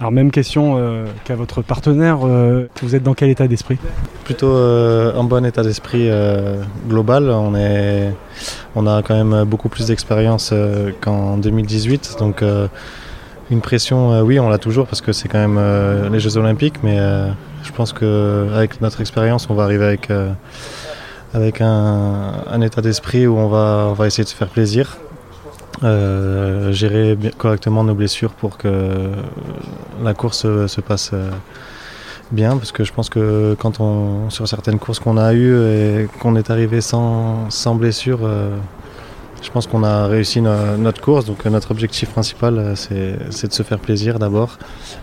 Alors même question euh, qu'à votre partenaire, euh, vous êtes dans quel état d'esprit? Plutôt euh, un bon état d'esprit global. On, est, on a quand même beaucoup plus d'expérience qu'en 2018. Donc une pression, oui, on l'a toujours parce que c'est quand même les Jeux Olympiques. Mais je pense qu'avec notre expérience, on va arriver avec, avec un, un état d'esprit où on va, on va essayer de se faire plaisir. Euh, gérer correctement nos blessures pour que la course se passe euh, bien parce que je pense que quand on sur certaines courses qu'on a eues et qu'on est arrivé sans, sans blessure euh, je pense qu'on a réussi notre course. Donc notre objectif principal c'est de se faire plaisir d'abord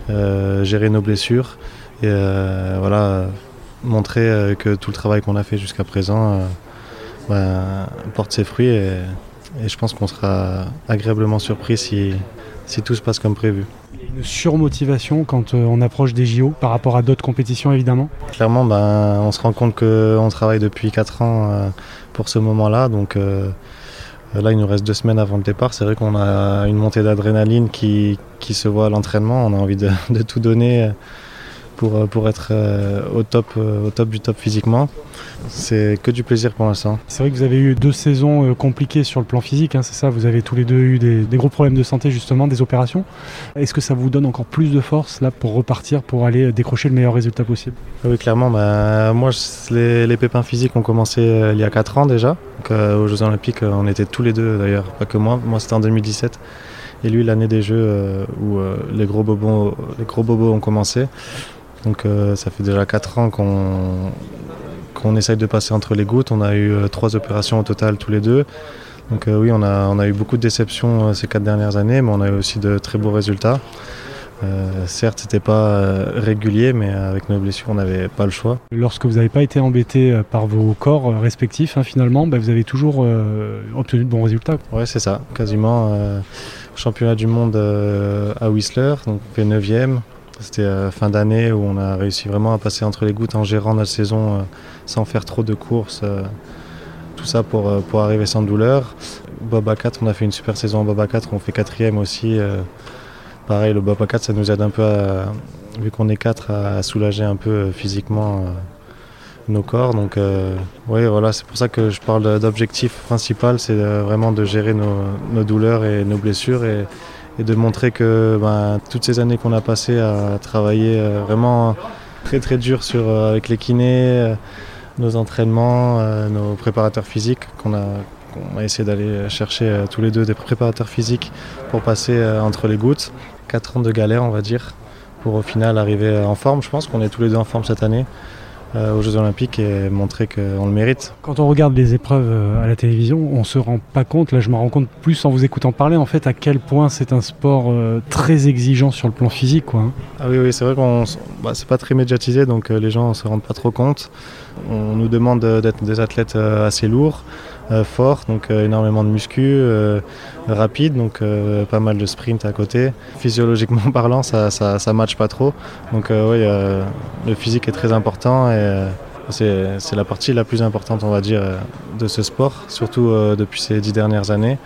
gérer nos blessures et voilà montrer que tout le travail qu'on a fait jusqu'à présent ben, porte ses fruits et je pense qu'on sera agréablement surpris si, si tout se passe comme prévu. Il y a une surmotivation quand euh, on approche des JO par rapport à d'autres compétitions évidemment Clairement, ben, on se rend compte qu'on travaille depuis 4 ans euh, pour ce moment-là. Donc euh, là, il nous reste deux semaines avant le départ. C'est vrai qu'on a une montée d'adrénaline qui, qui, se voit à l'entraînement. On a envie de, de tout donner pour, euh, pour être euh, au, top, euh, au top du top physiquement. C'est que du plaisir pour l'instant. C'est vrai que vous avez eu deux saisons compliquées sur le plan physique, hein, c'est ça? Vous avez tous les deux eu des, gros problèmes de santé justement, des opérations. Est-ce que ça vous donne encore plus de force là pour repartir, pour aller décrocher le meilleur résultat possible? Oui, clairement. Bah, moi, les, les, pépins physiques ont commencé il y a 4 ans déjà. aux Jeux Olympiques, on était tous les deux d'ailleurs, pas que moi. Moi, c'était en 2017 et lui l'année des Jeux où les, gros bobos, les gros bobos ont commencé. Donc euh, ça fait déjà 4 ans qu'on qu'on essaye de passer entre les gouttes. On a eu euh, trois opérations au total tous les deux. Donc euh, oui, on a, on a eu beaucoup de déceptions ces quatre dernières années, mais on a eu aussi de très beaux résultats. certes, c'était pas régulier, mais avec nos blessures, on n'avait pas le choix. Lorsque vous n'avez pas été embêté par vos corps respectifs, hein, finalement, bah, vous avez toujours obtenu de bons résultats. Oui, c'est ça, quasiment. championnat du monde à Whistler, donc fait 9e, c'était euh, fin d'année où on a réussi vraiment à passer entre les gouttes en gérant notre saison euh, sans faire trop de courses. Euh, tout ça pour, pour arriver sans douleur. Boba 4, on a fait une super saison en Boba 4, on fait quatrième aussi. pareil, le Boba 4, ça nous aide un peu, vu qu'on est quatre, à, soulager un peu physiquement nos corps. Donc oui, voilà, c'est pour ça que je parle d'objectif principal, c'est vraiment de gérer nos, nos, douleurs et nos blessures. Et, et de montrer que ben, toutes ces années qu'on a passées à travailler euh, vraiment très très dur euh, avec les kinés, euh, nos entraînements, nos préparateurs physiques, qu'on a, essayé d'aller chercher tous les deux des préparateurs physiques pour passer entre les gouttes. Quatre ans de galère on va dire, pour au final arriver en forme. Je pense qu'on est tous les deux en forme cette année. Euh, aux Jeux Olympiques et montrer qu'on le mérite. Quand on regarde les épreuves euh, à la télévision, on se rend pas compte, là je me rends compte plus en vous écoutant parler en fait à quel point c'est un sport euh, très exigeant sur le plan physique. Quoi, hein. Ah oui, oui c'est vrai qu'on bah, c'est pas très médiatisé donc les gens ne se rendent pas trop compte. On nous demande d'être des athlètes assez lourds. Euh, fort, donc euh, énormément de muscu, euh, rapide, donc pas mal de sprint à côté. Physiologiquement parlant, ça, ça, match pas trop. Donc oui, le physique est très important et c'est la partie la plus importante, on va dire, de ce sport, surtout depuis ces dix dernières années.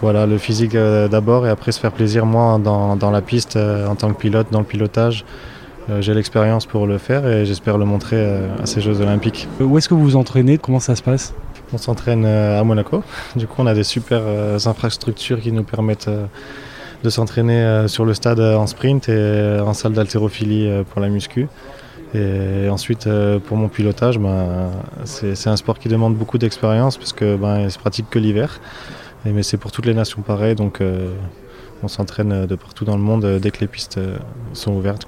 voilà, le physique d'abord et après se faire plaisir, moi, dans la piste, en tant que pilote, dans le pilotage. J'ai l'expérience pour le faire et j'espère le montrer à ces Jeux Olympiques. Où est-ce que vous vous entraînez? Comment ça se passe? On s'entraîne euh, à Monaco. Du coup, on a des super euh, infrastructures qui nous permettent euh, de s'entraîner sur le stade en sprint et en salle d'haltérophilie pour la muscu. Et ensuite, pour mon pilotage, ben, c'est un sport qui demande beaucoup d'expérience parce que ben, se pratique que l'hiver. Mais c'est pour toutes les nations pareil, donc on s'entraîne de partout dans le monde dès que les pistes sont ouvertes.